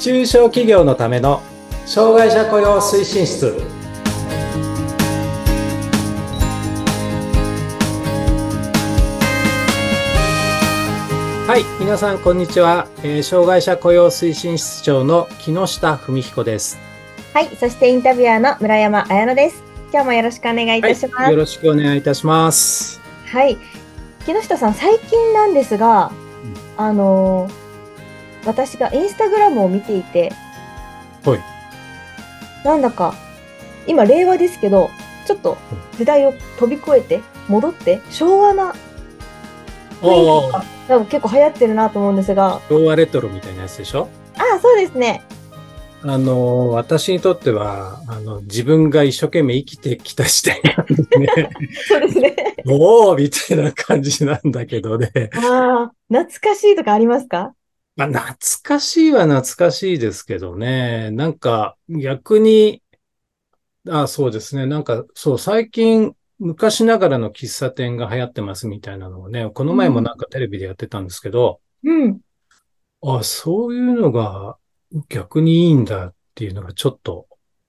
中小企業のための障害者雇用推進室はい皆さんこんにちは、えー障害者雇用推進室長の木下文彦ですはい、そしてインタビュアーの村山彩乃です。今日もよろしくお願いいたします。はい、よろしくお願いいたしますはい、木下さん、最近なんですが、あのー私がインスタグラムを見ていて、はい。なんだか、今、令和ですけど、ちょっと時代を飛び越えて、戻って、昭和な雰囲気が結構流行ってるなと思うんですが、昭和レトロみたいなやつでしょ？ああ、そうですね。あの、私にとっては、あの、自分が一生懸命生きてきた時代なんでね、そうですね。おーみたいな感じなんだけどね。ああ、懐かしいとかありますか？まあ、懐かしいは懐かしいですけどね。なんか、逆に、あ、そうですね。なんか、そう、最近、昔ながらの喫茶店が流行ってますみたいなのをね、この前もなんかテレビでやってたんですけど、うん。あ、そういうのが逆にいいんだっていうのがちょっと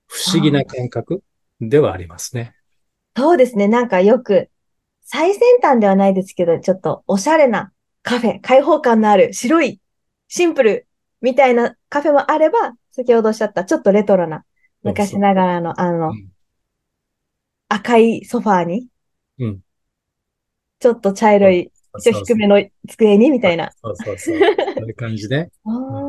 不思議な感覚ではありますね。そうですね。なんかよく、最先端ではないですけど、ちょっとおしゃれなカフェ、開放感のある白い、シンプルみたいなカフェもあれば、先ほどおっしゃったちょっとレトロな、昔ながらのあのうん、赤いソファーに、うんちょっと茶色い、ちょっと低めの机にみたいな。そうそうそう。そういう感じね。あー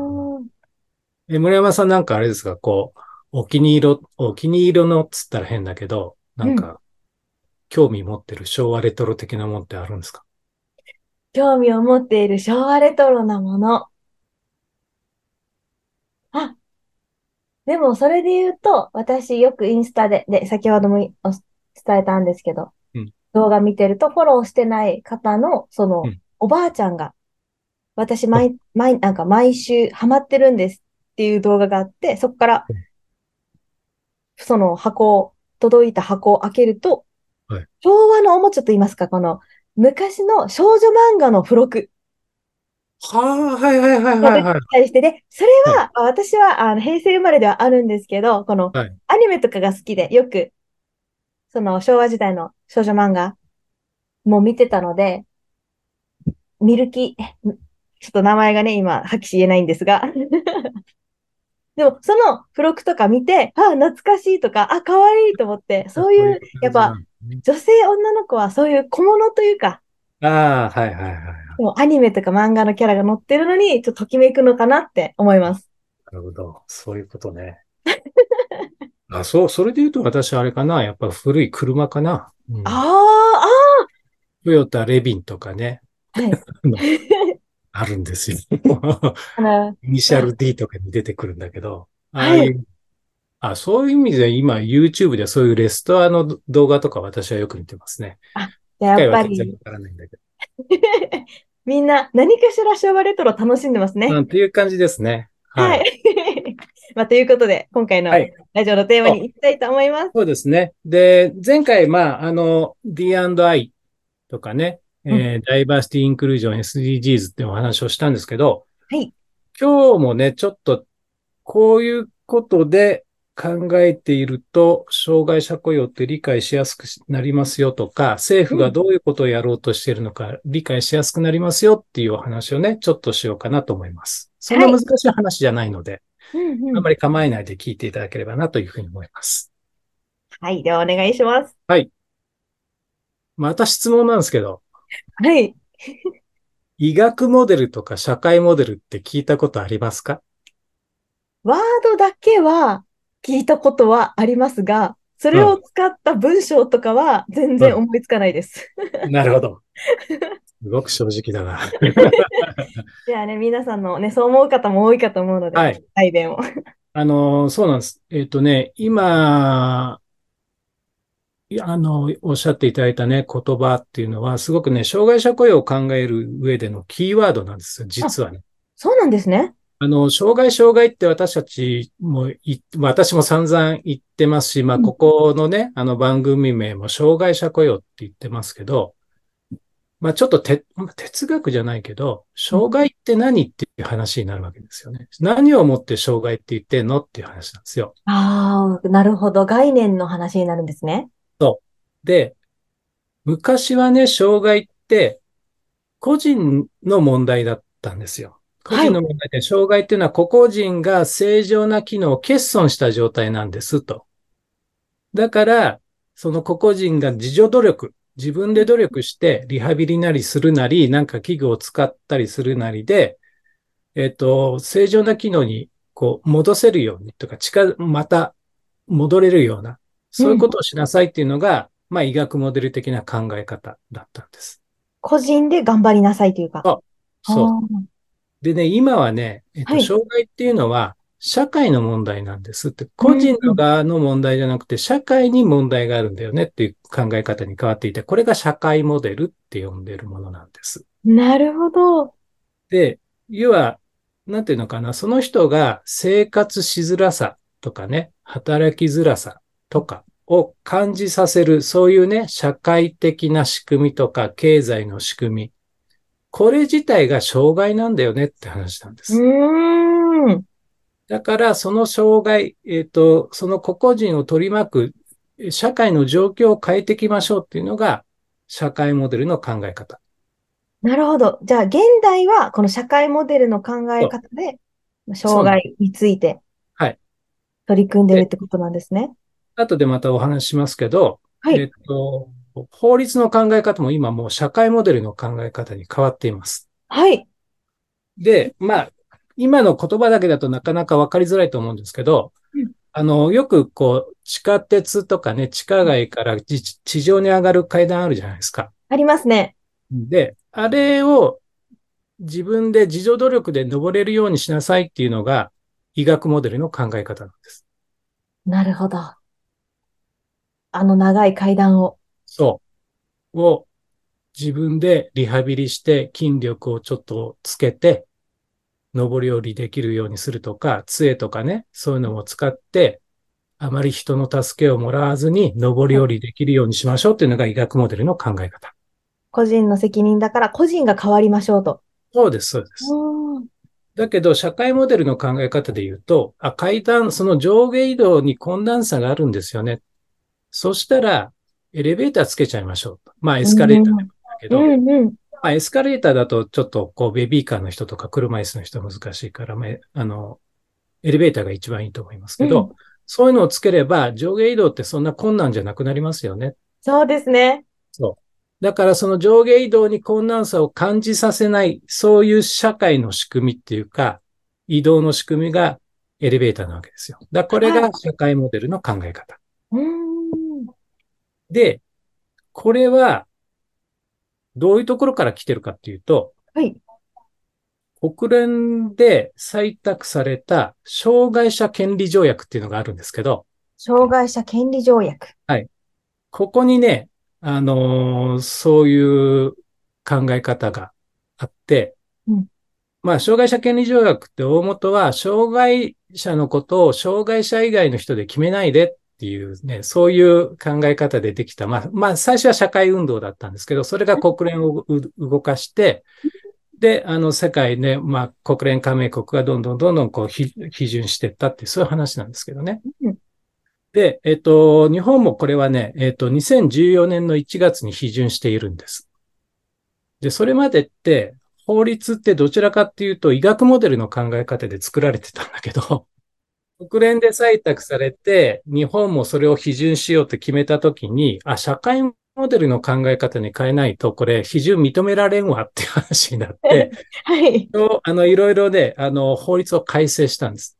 え、村山さんなんかあれですか、こう、お気に入り、お気に入りのっつったら変だけど、なんか、興味持ってる昭和レトロ的なもんってあるんですか？興味を持っている昭和レトロなもの。あ、でもそれで言うと、私よくインスタで、で、先ほども伝えたんですけど、うん。動画見てるとフォローしてない方の、その、うん。おばあちゃんが、私毎、毎、なんか毎週ハマってるんですっていう動画があって、そこからうん、その箱を、届いた箱を開けると、はい。昭和のおもちゃと言いますか、この、昔の少女漫画の付録。はあ、はいはいはいはいはい。して、で、それは、あ私はあの平成生まれではあるんですけど、このはい。アニメとかが好きで、よく、その昭和時代の少女漫画も見てたので、ミルキ、えちょっと名前がね、今、はっきり言えないんですが。でも、その付録とか見て、あ、懐かしいとか、あ、可愛いと思って、そういう、やっぱ、女性、女の子はそういう小物というか、ああ、はいはいはいはい。もうアニメとか漫画のキャラが載ってるのに、ちょっとときめくのかなって思います。なるほど。そういうことね。あ、そう、それで言うと私あれかな。やっぱ古い車かな。うん、ああ、トヨタレビンとかね。ああ、はい。あるんですよ。イニシャル D とかに出てくるんだけど、ああはいいう、あ、そういう意味で今 YouTube ではそういうレストランの動画とか私はよく見てますね。あやっぱりは全然わ、からないんだけ みんな何かしら昭和レトロ楽しんでますね。ど。うん、っていう感じですね。ははい。い。まあ、ということで、今回のはいラジオのテーマに行きたいと思います。そうですね。で、前回、まあ、あの、D&I とかね、えーダイバーシティインクルージョン SDGs ってお話をしたんですけど、はい。今日もね、ちょっと、こういうことで考えていると、障害者雇用って理解しやすくなりますよとか、政府がどういうことをやろうとしているのか理解しやすくなりますよっていうお話をね、ちょっとしようかなと思います。そんな難しい話じゃないので、うんうんあんまり構えないで聞いていただければなというふうに思います。はい。ではお願いします。また質問なんですけど、はい。医学モデルとか社会モデルって聞いたことありますか？ワードだけは聞いたことはありますが、それを使った文章とかは全然思いつかないです。なるほど。すごく正直だな。じゃあね、皆さんのね、そう思う方も多いかと思うので、はい。代弁を。あの、そうなんです。えっ、とね、今、あの、おっしゃっていただいたね、言葉っていうのは、すごくね、障害者雇用を考える上でのキーワードなんですよ、実はね。そうなんですね。あの、障害、障害って私たちもい、私も散々言ってますし、まあ、うんここのね、あの番組名も障害者雇用って言ってますけど、まあちょっとて哲学じゃないけど、障害って何っていう話になるわけですよね。何をもって障害って言ってんのっていう話なんですよ。ああ、なるほど。概念の話になるんですね。で、昔はね、障害って個人の問題だったんですよ。個人の問題で、障害っていうのは個々人が正常な機能を欠損した状態なんですと。だから、その個々人が自助努力、自分で努力してリハビリなりするなり、なんか器具を使ったりするなりで、えっ、と、正常な機能にこう戻せるようにとか、近、また戻れるような、そういうことをしなさいっていうのが、まあ医学モデル的な考え方だったんです。個人で頑張りなさいというか。あそう。あでね、今はね、えっと、はい障害っていうのは、社会の問題なんですって、個人の側の問題じゃなくて、社会に問題があるんだよねっていう考え方に変わっていて、これが社会モデルって呼んでるものなんです。ーなるほど。で、要は、なんていうのかな、その人が生活しづらさとかね、働きづらさとかを感じさせる、そういうね、社会的な仕組みとか経済の仕組み、これ自体が障害なんだよねって話なんです。うーん。だから、その障害、えっ、と、その個々人を取り巻くえ社会の状況を変えていきましょうっていうのが、社会モデルの考え方。なるほど。じゃあ、現代はこの社会モデルの考え方で、障害についてはい。取り組んでるってことなんですね。後でまたお話ししますけど、はい。えっ、と、法律の考え方も今もう社会モデルの考え方に変わっています。はい。で、まあ、今の言葉だけだとなかなかわかりづらいと思うんですけど、うんあの、よくこう、地下鉄とかね、地下街から地地上に上がる階段あるじゃないですか。ありますね。で、あれを自分で自助努力で登れるようにしなさいっていうのが医学モデルの考え方なんです。なるほど。あの長い階段を。そう。を自分でリハビリして筋力をちょっとつけて、登り降りできるようにするとか、杖とかね、そういうのを使って、あまり人の助けをもらわずに登り降りできるようにしましょうっていうのが医学モデルの考え方。個人の責任だから個人が変わりましょうと。そうです、そうです。だけど、社会モデルの考え方で言うと、あ、階段、その上下移動に困難さがあるんですよね。そしたら、エレベーターつけちゃいましょうと。まあ、エスカレーターでもいいんだけど、うんうん。まあ、エスカレーターだとちょっとこうベビーカーの人とか車椅子の人は難しいから、まあ、あの、エレベーターが一番いいと思いますけど、うんそういうのをつければ上下移動ってそんな困難じゃなくなりますよね。そうですね。だからその上下移動に困難さを感じさせない、そういう社会の仕組みっていうか、移動の仕組みがエレベーターなわけですよ。だこれが社会モデルの考え方。うーん。で、これはどういうところから来てるかっていうと、はい。国連で採択された障害者権利条約っていうのがあるんですけど、障害者権利条約。ここにね、あのーそういう考え方があって、うんまあ、障害者権利条約って大元は、障害者のことを障害者以外の人で決めないでっていうね、そういう考え方でできた。まあ、まあ、最初は社会運動だったんですけど、それが国連を動かして、で、あの、世界ね、まあ、国連加盟国がどんどんどんどんこう、批准していったっていう、そういう話なんですけどね。で、えっと、日本もこれはね、えっと、2014年の1月に批准しているんです。で、それまでって、法律ってどちらかっていうと、医学モデルの考え方で作られてたんだけど、国連で採択されて、日本もそれを批准しようって決めたときに、あ、社会モデルの考え方に変えないと、これ、批准認められんわっていう話になって、はい。とあの、いろいろで、あの、法律を改正したんです。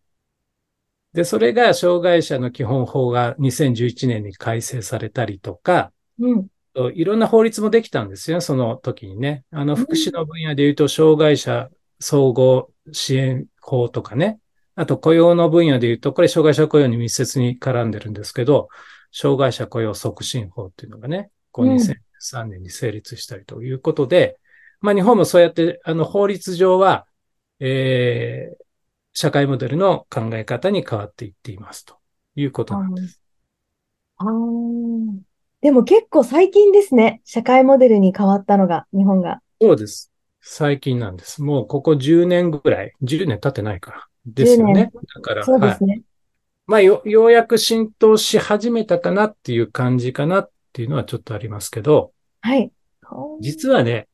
で、それが障害者の基本法が2011年に改正されたりとか、うん。いろんな法律もできたんですよ、その時にね。あの、うん福祉の分野で言うと、障害者総合支援法とかね。あと、雇用の分野で言うと、これ、障害者雇用に密接に絡んでるんですけど、障害者雇用促進法っていうのがね、こううん2003年に成立したりということで、まあ、日本もそうやって、あの、法律上は、えー、社会モデルの考え方に変わっていっていますということなんです。あーでも結構最近ですね。社会モデルに変わったのが、日本が。そうです。最近なんです。もうここ10年ぐらい、10年経ってないか。ですよね。だから、はいそうです。ね。まあよ、ようやく浸透し始めたかなっていう感じかなっていうのはちょっとありますけど、はい。実はね、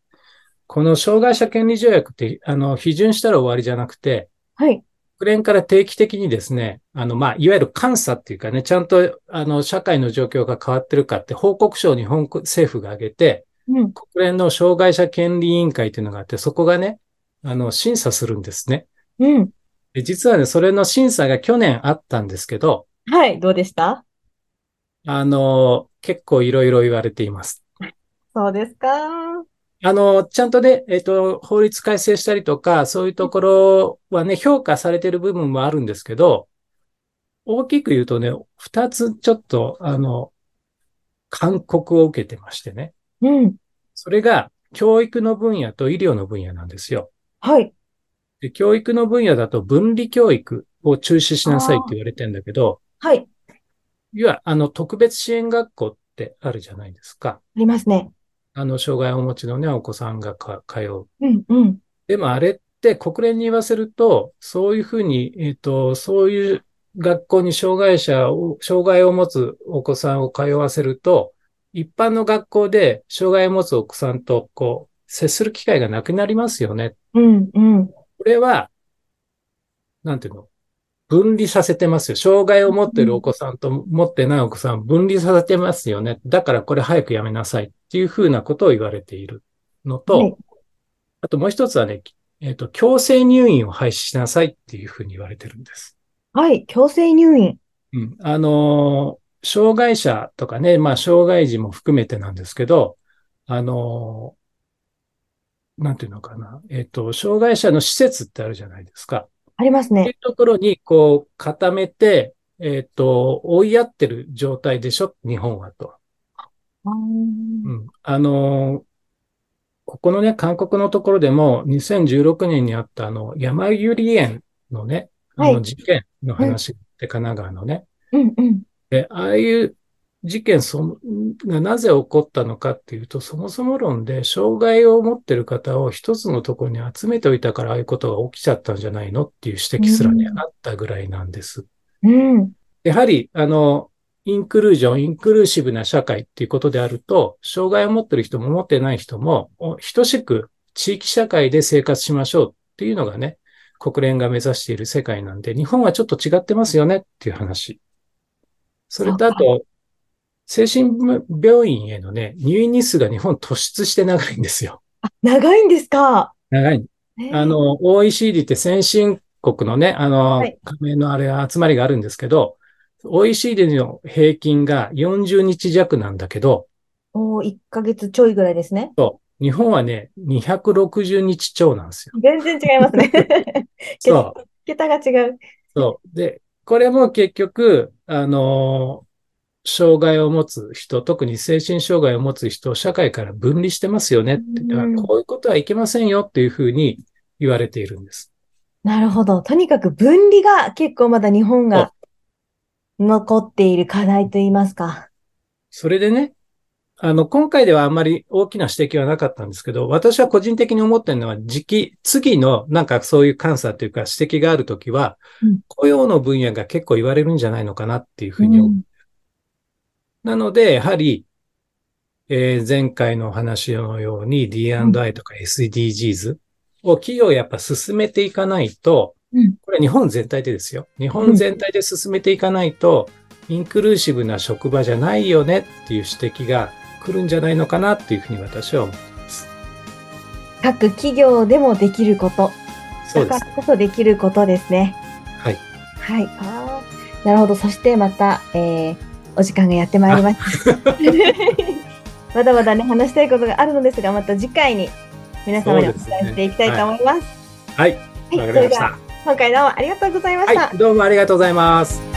この障害者権利条約って、あの、批准したら終わりじゃなくて、はい。国連から定期的にですね、あの、まあ、いわゆる監査っていうかね、ちゃんと、あの、社会の状況が変わってるかって報告書を日本政府が挙げて、うん。国連の障害者権利委員会っていうのがあって、そこがね、あの、審査するんですね。うん。で実はね、それの審査が去年あったんですけど、はい。どうでした？あの、結構いろいろ言われています。そうですか。あの、ちゃんとね、えっ、と、法律改正したりとか、そういうところはね、評価されてる部分もあるんですけど、大きく言うとね、二つちょっと、あの、勧告を受けてましてね。うん。それが、教育の分野と医療の分野なんですよ。はい。で教育の分野だと分離教育を中止しなさいって言われてんだけど、はい。要は、あの、特別支援学校ってあるじゃないですか。ありますね。あの、障害をお持ちのね、お子さんがか通う。うん。うん。でもあれって国連に言わせると、そういうふうに、えっ、と、そういう学校に障害者を、障害を持つお子さんを通わせると、一般の学校で障害を持つお子さんと、こう、接する機会がなくなりますよね。うん。うん。これは、なんていうの？分離させてますよ。障害を持っているお子さんと持ってないお子さんを分離させてますよね。だからこれ早くやめなさいっていうふうなことを言われているのと、はいあともう一つはね、えっ、と、強制入院を廃止しなさいっていうふうに言われてるんです。はい。強制入院。うん。あのー障害者とかね、まあ、障害児も含めてなんですけど、あのーなんていうのかな。えっ、と、障害者の施設ってあるじゃないですか。ありますねっていう。ところに、こう、固めて、えっ、と、追いやってる状態でしょ？日本はと。あうーん。あのーここのね、韓国のところでも、2016年にあったあの、山百合園のね、あはいの事件の話って神奈川のね。うん。うん。で、ああいう事件そがなぜ起こったのかっていうと、そもそも論で、障害を持ってる方を一つのところに集めておいたから、ああいうことが起きちゃったんじゃないのっていう指摘すらね、うんあったぐらいなんです。うん。やはり、あの、インクルージョン、インクルーシブな社会っていうことであると、障害を持ってる人も持ってない人も、お等しく地域社会で生活しましょうっていうのがね、国連が目指している世界なんで、日本はちょっと違ってますよねっていう話。それとあと、精神病院へのね、入院日数が日本突出して長いんですよ。あ、長いんですか？長い。えーあの、OECD って先進国のね、あの、はい加盟のあれ集まりがあるんですけど、OECD の平均が40日弱なんだけど、おー、1ヶ月ちょいぐらいですね。そう日本はね、260日超なんですよ。全然違いますね。そう。桁が違う。そう。で、これも結局、あの障害を持つ人、特に精神障害を持つ人を社会から分離してますよねって。うんこういうことはいけませんよっていうふうに言われているんです。なるほど。とにかく分離が結構まだ日本が残っている課題といいますか。それでね、あの、今回ではあんまり大きな指摘はなかったんですけど、私は個人的に思ってるのは、時期、次のなんかそういう監査というか指摘があるときは、うん雇用の分野が結構言われるんじゃないのかなっていうふうに思う。うんなので、やはり、えー前回の話のように D&I とか SDGs を企業やっぱ進めていかないと、うんこれ日本全体でですよ。日本全体で進めていかないと、インクルーシブな職場じゃないよねっていう指摘が来るんじゃないのかなっていうふうに私は思っています。各企業でもできること。そうですだから。こそできることですね。はい。はい。あーなるほど。そしてまた、えーお時間がやってまいりました。まだまだね、話したいことがあるのですが、また次回に皆様にお伝えしていきたいと思います。はい。はい。わかそれでは、りました。今回どうもありがとうございました。はい。どうもありがとうございます。